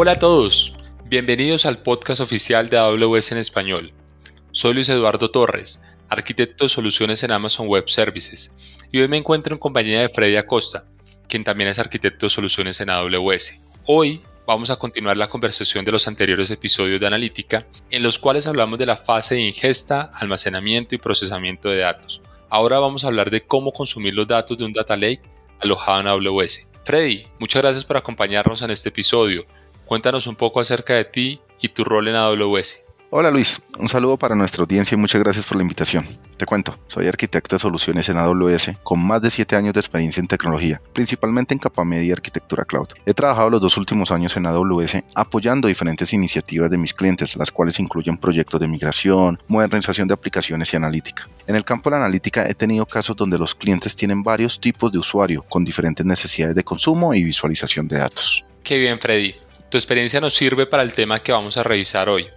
Hola a todos, bienvenidos al podcast oficial de AWS en español. Soy Luis Eduardo Torres, arquitecto de soluciones en Amazon Web Services, y hoy me encuentro en compañía de Freddy Acosta, quien también es arquitecto de soluciones en AWS. Hoy vamos a continuar la conversación de los anteriores episodios de analítica, en los cuales hablamos de la fase de ingesta, almacenamiento y procesamiento de datos. Ahora vamos a hablar de cómo consumir los datos de un data lake alojado en AWS. Freddy, muchas gracias por acompañarnos en este episodio. Cuéntanos un poco acerca de ti y tu rol en AWS. Hola Luis, un saludo para nuestra audiencia y muchas gracias por la invitación. Te cuento, soy arquitecto de soluciones en AWS con más de 7 años de experiencia en tecnología, principalmente en capa media y arquitectura cloud. He trabajado los dos últimos años en AWS apoyando diferentes iniciativas de mis clientes, las cuales incluyen proyectos de migración, modernización de aplicaciones y analítica. En el campo de la analítica he tenido casos donde los clientes tienen varios tipos de usuario con diferentes necesidades de consumo y visualización de datos. Qué bien Freddy, tu experiencia nos sirve para el tema que vamos a revisar hoy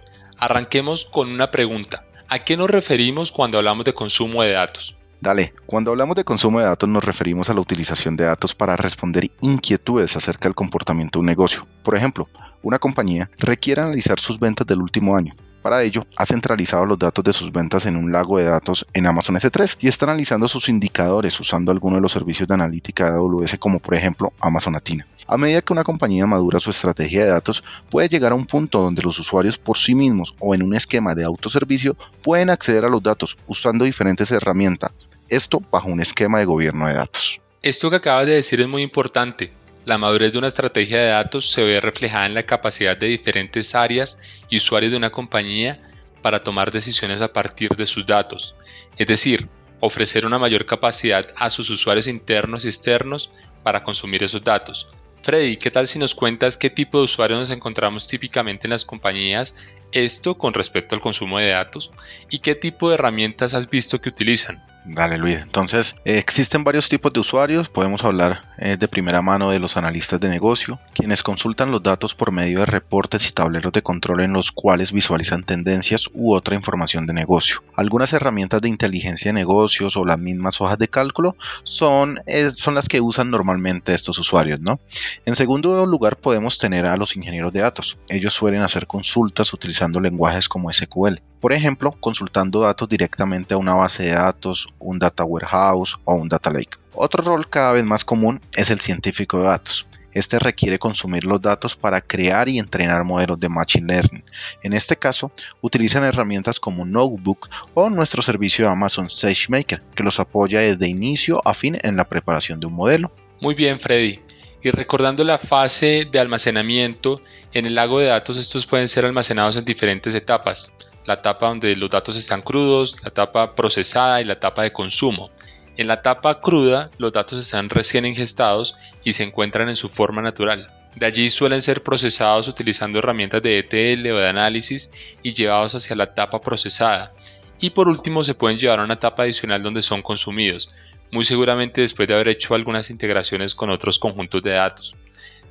Arranquemos con una pregunta. ¿A qué nos referimos cuando hablamos de consumo de datos? Dale, cuando hablamos de consumo de datos nos referimos a la utilización de datos para responder inquietudes acerca del comportamiento de un negocio. Por ejemplo, una compañía requiere analizar sus ventas del último año. Para ello, ha centralizado los datos de sus ventas en un lago de datos en Amazon S3 y está analizando sus indicadores usando algunos de los servicios de analítica de AWS como por ejemplo Amazon Athena. A medida que una compañía madura su estrategia de datos, puede llegar a un punto donde los usuarios por sí mismos o en un esquema de autoservicio pueden acceder a los datos usando diferentes herramientas, esto bajo un esquema de gobierno de datos. Esto que acabas de decir es muy importante. La madurez de una estrategia de datos se ve reflejada en la capacidad de diferentes áreas y usuarios de una compañía para tomar decisiones a partir de sus datos, es decir, ofrecer una mayor capacidad a sus usuarios internos y externos para consumir esos datos, Freddy, ¿qué tal si nos cuentas qué tipo de usuarios nos encontramos típicamente en las compañías? Esto con respecto al consumo de datos. Y qué tipo de herramientas has visto que utilizan. Dale Luis, entonces eh, existen varios tipos de usuarios, podemos hablar eh, de primera mano de los analistas de negocio, quienes consultan los datos por medio de reportes y tableros de control en los cuales visualizan tendencias u otra información de negocio. Algunas herramientas de inteligencia de negocios o las mismas hojas de cálculo son, son las que usan normalmente estos usuarios, ¿no? En segundo lugar podemos tener a los ingenieros de datos, ellos suelen hacer consultas utilizando lenguajes como SQL. Por ejemplo, consultando datos directamente a una base de datos, un data warehouse o un data lake. Otro rol cada vez más común es el científico de datos. Este requiere consumir los datos para crear y entrenar modelos de Machine Learning. En este caso, utilizan herramientas como Notebook o nuestro servicio de Amazon SageMaker, que los apoya desde inicio a fin en la preparación de un modelo. Muy bien, Freddy. Y recordando la fase de almacenamiento, en el lago de datos estos pueden ser almacenados en diferentes etapas la etapa donde los datos están crudos, la etapa procesada y la etapa de consumo. En la etapa cruda, los datos están recién ingestados y se encuentran en su forma natural. De allí suelen ser procesados utilizando herramientas de ETL o de análisis y llevados hacia la etapa procesada. Y por último se pueden llevar a una etapa adicional donde son consumidos, muy seguramente después de haber hecho algunas integraciones con otros conjuntos de datos.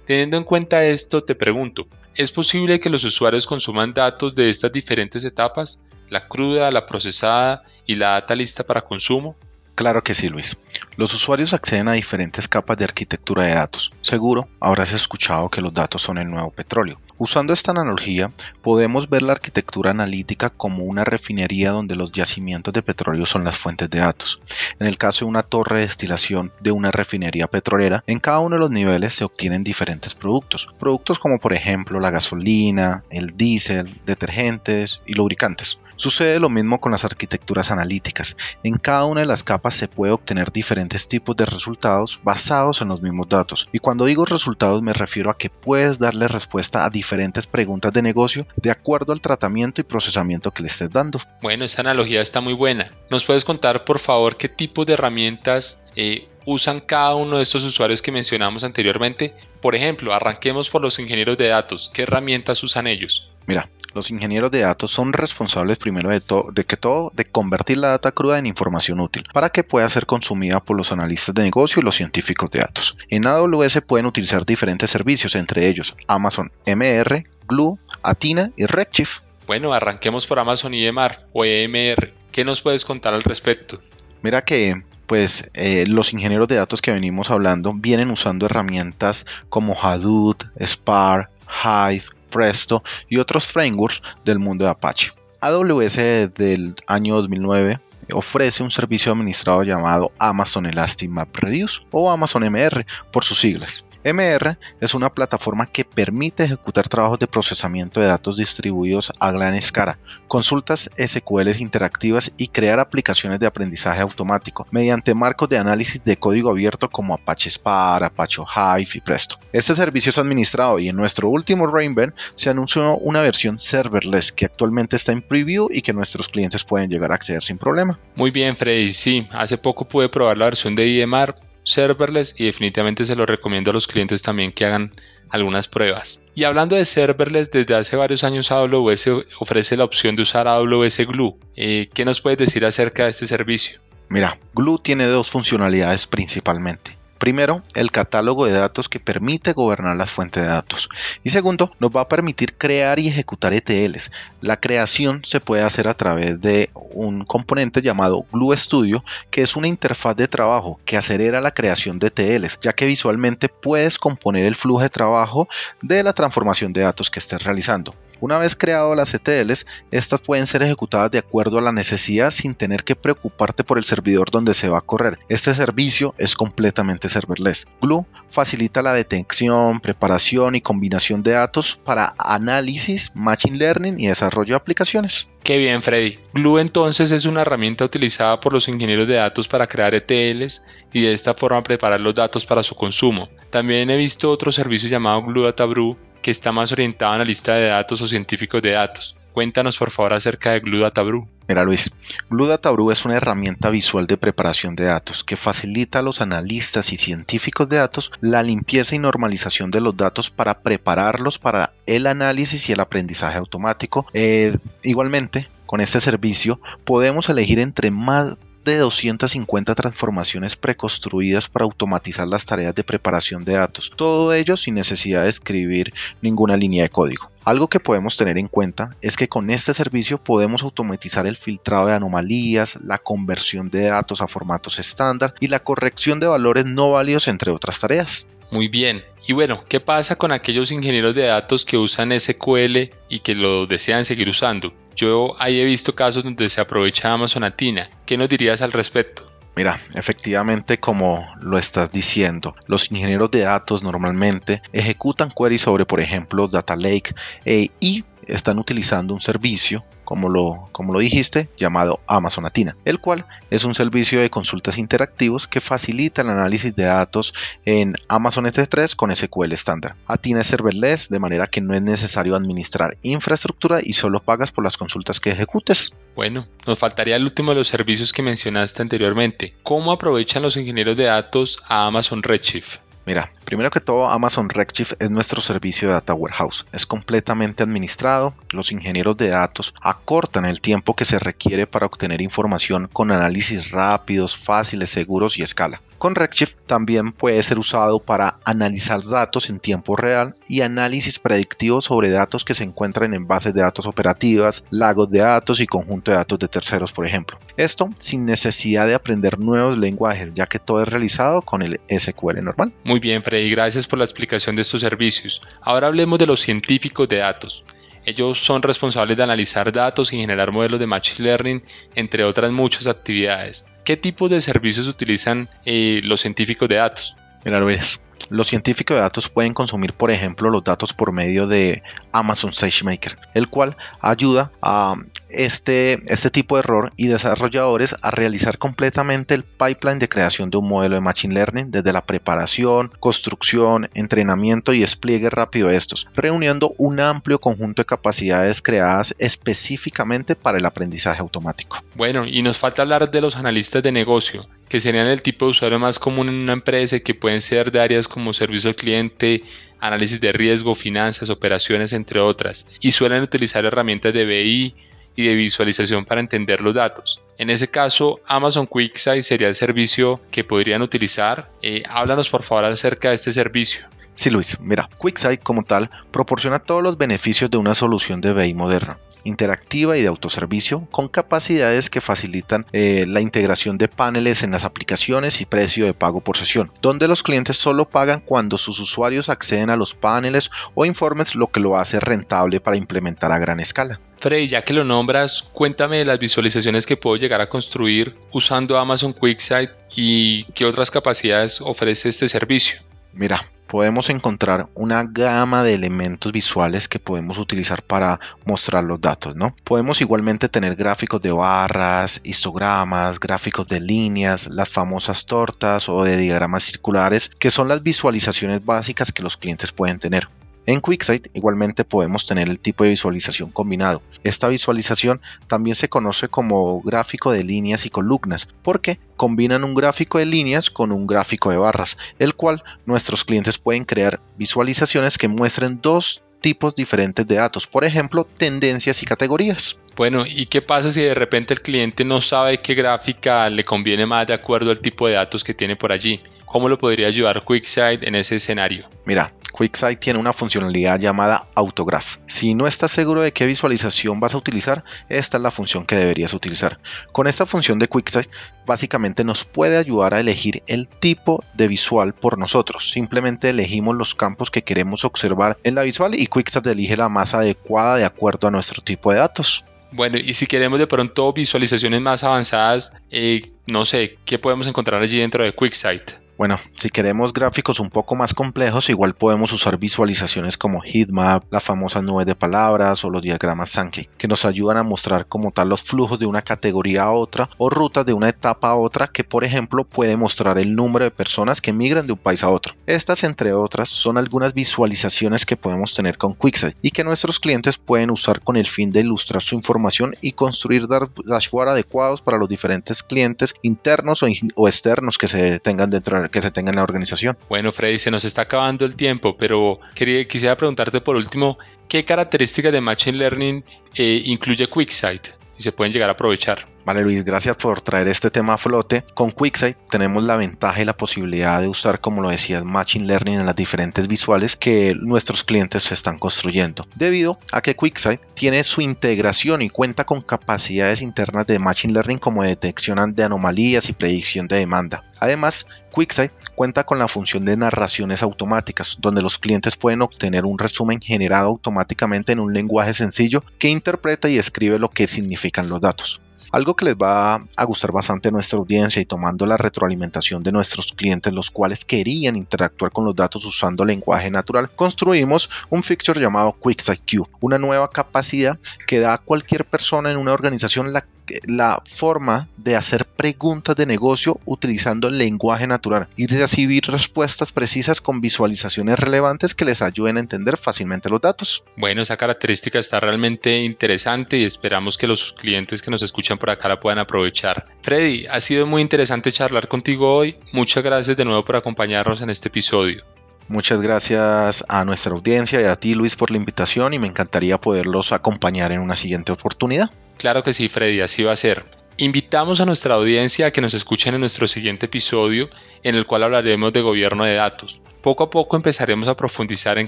Teniendo en cuenta esto, te pregunto, ¿es posible que los usuarios consuman datos de estas diferentes etapas, la cruda, la procesada y la data lista para consumo? Claro que sí, Luis. Los usuarios acceden a diferentes capas de arquitectura de datos. Seguro habrás escuchado que los datos son el nuevo petróleo. Usando esta analogía, podemos ver la arquitectura analítica como una refinería donde los yacimientos de petróleo son las fuentes de datos. En el caso de una torre de destilación de una refinería petrolera, en cada uno de los niveles se obtienen diferentes productos. Productos como por ejemplo la gasolina, el diésel, detergentes y lubricantes. Sucede lo mismo con las arquitecturas analíticas. En cada una de las capas se puede obtener diferentes tipos de resultados basados en los mismos datos. Y cuando digo resultados me refiero a que puedes darle respuesta a diferentes preguntas de negocio de acuerdo al tratamiento y procesamiento que le estés dando. Bueno, esta analogía está muy buena. ¿Nos puedes contar por favor qué tipo de herramientas eh, usan cada uno de estos usuarios que mencionamos anteriormente? Por ejemplo, arranquemos por los ingenieros de datos. ¿Qué herramientas usan ellos? Mira, los ingenieros de datos son responsables primero de, de que todo de convertir la data cruda en información útil para que pueda ser consumida por los analistas de negocio y los científicos de datos. En AWS pueden utilizar diferentes servicios, entre ellos Amazon MR, Glue, Athena y Redshift. Bueno, arranquemos por Amazon EMR o EMR. ¿Qué nos puedes contar al respecto? Mira que pues eh, los ingenieros de datos que venimos hablando vienen usando herramientas como Hadoop, Spark, Hive, Presto y otros frameworks del mundo de Apache. AWS del año 2009 ofrece un servicio administrado llamado Amazon Elastic Map Reduce o Amazon MR por sus siglas. MR es una plataforma que permite ejecutar trabajos de procesamiento de datos distribuidos a gran escala, consultas SQL interactivas y crear aplicaciones de aprendizaje automático mediante marcos de análisis de código abierto como Apache Spark, Apache Hive y Presto. Este servicio es administrado y en nuestro último Rainbow se anunció una versión serverless que actualmente está en preview y que nuestros clientes pueden llegar a acceder sin problema. Muy bien, Freddy. Sí, hace poco pude probar la versión de IMR serverless y definitivamente se lo recomiendo a los clientes también que hagan algunas pruebas. Y hablando de serverless, desde hace varios años AWS ofrece la opción de usar AWS Glue. Eh, ¿Qué nos puedes decir acerca de este servicio? Mira, Glue tiene dos funcionalidades principalmente. Primero, el catálogo de datos que permite gobernar las fuentes de datos. Y segundo, nos va a permitir crear y ejecutar ETLs. La creación se puede hacer a través de un componente llamado Glue Studio, que es una interfaz de trabajo que acelera la creación de ETLs, ya que visualmente puedes componer el flujo de trabajo de la transformación de datos que estés realizando. Una vez creado las ETLs, estas pueden ser ejecutadas de acuerdo a la necesidad sin tener que preocuparte por el servidor donde se va a correr. Este servicio es completamente serverless. Glue facilita la detección, preparación y combinación de datos para análisis, machine learning y desarrollo de aplicaciones. Qué bien, Freddy. Glue entonces es una herramienta utilizada por los ingenieros de datos para crear ETLs y de esta forma preparar los datos para su consumo. También he visto otro servicio llamado Glue Data Brew que está más orientado a analista de datos o científicos de datos. Cuéntanos por favor acerca de Glue Data Brew. Mira Luis, Glue Data Brew es una herramienta visual de preparación de datos que facilita a los analistas y científicos de datos la limpieza y normalización de los datos para prepararlos para el análisis y el aprendizaje automático. Eh, igualmente, con este servicio podemos elegir entre más de 250 transformaciones preconstruidas para automatizar las tareas de preparación de datos, todo ello sin necesidad de escribir ninguna línea de código. Algo que podemos tener en cuenta es que con este servicio podemos automatizar el filtrado de anomalías, la conversión de datos a formatos estándar y la corrección de valores no válidos entre otras tareas. Muy bien. Y bueno, ¿qué pasa con aquellos ingenieros de datos que usan SQL y que lo desean seguir usando? Yo ahí he visto casos donde se aprovecha Amazon Athena. ¿Qué nos dirías al respecto? Mira, efectivamente como lo estás diciendo, los ingenieros de datos normalmente ejecutan queries sobre, por ejemplo, Data Lake eh, y están utilizando un servicio, como lo, como lo dijiste, llamado Amazon Athena, el cual es un servicio de consultas interactivos que facilita el análisis de datos en Amazon S3 con SQL estándar. Athena es serverless, de manera que no es necesario administrar infraestructura y solo pagas por las consultas que ejecutes. Bueno, nos faltaría el último de los servicios que mencionaste anteriormente. ¿Cómo aprovechan los ingenieros de datos a Amazon Redshift? Mira, primero que todo Amazon Redshift es nuestro servicio de Data Warehouse. Es completamente administrado. Los ingenieros de datos acortan el tiempo que se requiere para obtener información con análisis rápidos, fáciles, seguros y escala. Con Redshift también puede ser usado para analizar datos en tiempo real y análisis predictivo sobre datos que se encuentran en bases de datos operativas, lagos de datos y conjunto de datos de terceros, por ejemplo. Esto sin necesidad de aprender nuevos lenguajes, ya que todo es realizado con el SQL normal. Muy bien, Freddy, gracias por la explicación de estos servicios. Ahora hablemos de los científicos de datos. Ellos son responsables de analizar datos y generar modelos de Machine Learning, entre otras muchas actividades. ¿Qué tipo de servicios utilizan eh, los científicos de datos? Mira, Luis, los científicos de datos pueden consumir, por ejemplo, los datos por medio de Amazon SageMaker, el cual ayuda a este, este tipo de error y desarrolladores a realizar completamente el pipeline de creación de un modelo de Machine Learning desde la preparación, construcción, entrenamiento y despliegue rápido de estos, reuniendo un amplio conjunto de capacidades creadas específicamente para el aprendizaje automático. Bueno, y nos falta hablar de los analistas de negocio, que serían el tipo de usuario más común en una empresa y que pueden ser de áreas como servicio al cliente, análisis de riesgo, finanzas, operaciones, entre otras, y suelen utilizar herramientas de BI, y de visualización para entender los datos. En ese caso, Amazon QuickSight sería el servicio que podrían utilizar. Eh, háblanos por favor acerca de este servicio. Sí, Luis, mira, QuickSight como tal proporciona todos los beneficios de una solución de BI moderna. Interactiva y de autoservicio con capacidades que facilitan eh, la integración de paneles en las aplicaciones y precio de pago por sesión, donde los clientes solo pagan cuando sus usuarios acceden a los paneles o informes, lo que lo hace rentable para implementar a gran escala. Freddy, ya que lo nombras, cuéntame las visualizaciones que puedo llegar a construir usando Amazon QuickSight y qué otras capacidades ofrece este servicio. Mira, podemos encontrar una gama de elementos visuales que podemos utilizar para mostrar los datos, ¿no? Podemos igualmente tener gráficos de barras, histogramas, gráficos de líneas, las famosas tortas o de diagramas circulares, que son las visualizaciones básicas que los clientes pueden tener. En QuickSight igualmente podemos tener el tipo de visualización combinado. Esta visualización también se conoce como gráfico de líneas y columnas porque combinan un gráfico de líneas con un gráfico de barras, el cual nuestros clientes pueden crear visualizaciones que muestren dos tipos diferentes de datos, por ejemplo, tendencias y categorías. Bueno, ¿y qué pasa si de repente el cliente no sabe qué gráfica le conviene más de acuerdo al tipo de datos que tiene por allí? ¿Cómo lo podría ayudar QuickSight en ese escenario? Mira, QuickSight tiene una funcionalidad llamada Autograph. Si no estás seguro de qué visualización vas a utilizar, esta es la función que deberías utilizar. Con esta función de QuickSight, básicamente nos puede ayudar a elegir el tipo de visual por nosotros. Simplemente elegimos los campos que queremos observar en la visual y QuickSight elige la más adecuada de acuerdo a nuestro tipo de datos. Bueno, y si queremos de pronto visualizaciones más avanzadas, eh, no sé, ¿qué podemos encontrar allí dentro de QuickSight? Bueno, si queremos gráficos un poco más complejos, igual podemos usar visualizaciones como heatmap, la famosa nube de palabras o los diagramas Sankey, que nos ayudan a mostrar como tal los flujos de una categoría a otra o rutas de una etapa a otra que por ejemplo puede mostrar el número de personas que migran de un país a otro. Estas entre otras son algunas visualizaciones que podemos tener con QuickSight y que nuestros clientes pueden usar con el fin de ilustrar su información y construir dashboards adecuados para los diferentes clientes internos o, externos que se tengan dentro de que se tenga en la organización. Bueno, Freddy, se nos está acabando el tiempo, pero quería, quisiera preguntarte por último, ¿qué características de Machine Learning eh, incluye QuickSight y se pueden llegar a aprovechar? Vale Luis, gracias por traer este tema a flote. Con QuickSight tenemos la ventaja y la posibilidad de usar, como lo decías, Machine Learning en las diferentes visuales que nuestros clientes están construyendo. Debido a que QuickSight tiene su integración y cuenta con capacidades internas de Machine Learning como detección de anomalías y predicción de demanda. Además, QuickSight cuenta con la función de narraciones automáticas, donde los clientes pueden obtener un resumen generado automáticamente en un lenguaje sencillo que interpreta y escribe lo que significan los datos. Algo que les va a gustar bastante a nuestra audiencia y tomando la retroalimentación de nuestros clientes, los cuales querían interactuar con los datos usando lenguaje natural, construimos un feature llamado QuickSight una nueva capacidad que da a cualquier persona en una organización la la forma de hacer preguntas de negocio utilizando lenguaje natural y recibir respuestas precisas con visualizaciones relevantes que les ayuden a entender fácilmente los datos. Bueno, esa característica está realmente interesante y esperamos que los clientes que nos escuchan por acá la puedan aprovechar. Freddy, ha sido muy interesante charlar contigo hoy. Muchas gracias de nuevo por acompañarnos en este episodio. Muchas gracias a nuestra audiencia y a ti Luis por la invitación y me encantaría poderlos acompañar en una siguiente oportunidad. Claro que sí, Freddy, así va a ser. Invitamos a nuestra audiencia a que nos escuchen en nuestro siguiente episodio en el cual hablaremos de gobierno de datos. Poco a poco empezaremos a profundizar en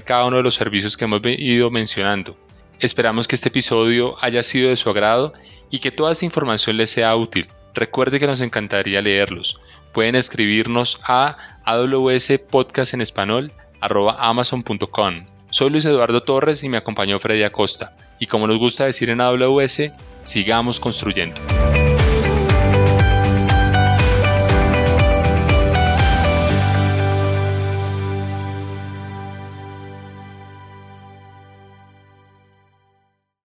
cada uno de los servicios que hemos ido mencionando. Esperamos que este episodio haya sido de su agrado y que toda esta información les sea útil. Recuerde que nos encantaría leerlos. Pueden escribirnos a amazon.com. Soy Luis Eduardo Torres y me acompañó Freddy Acosta. Y como nos gusta decir en AWS, sigamos construyendo.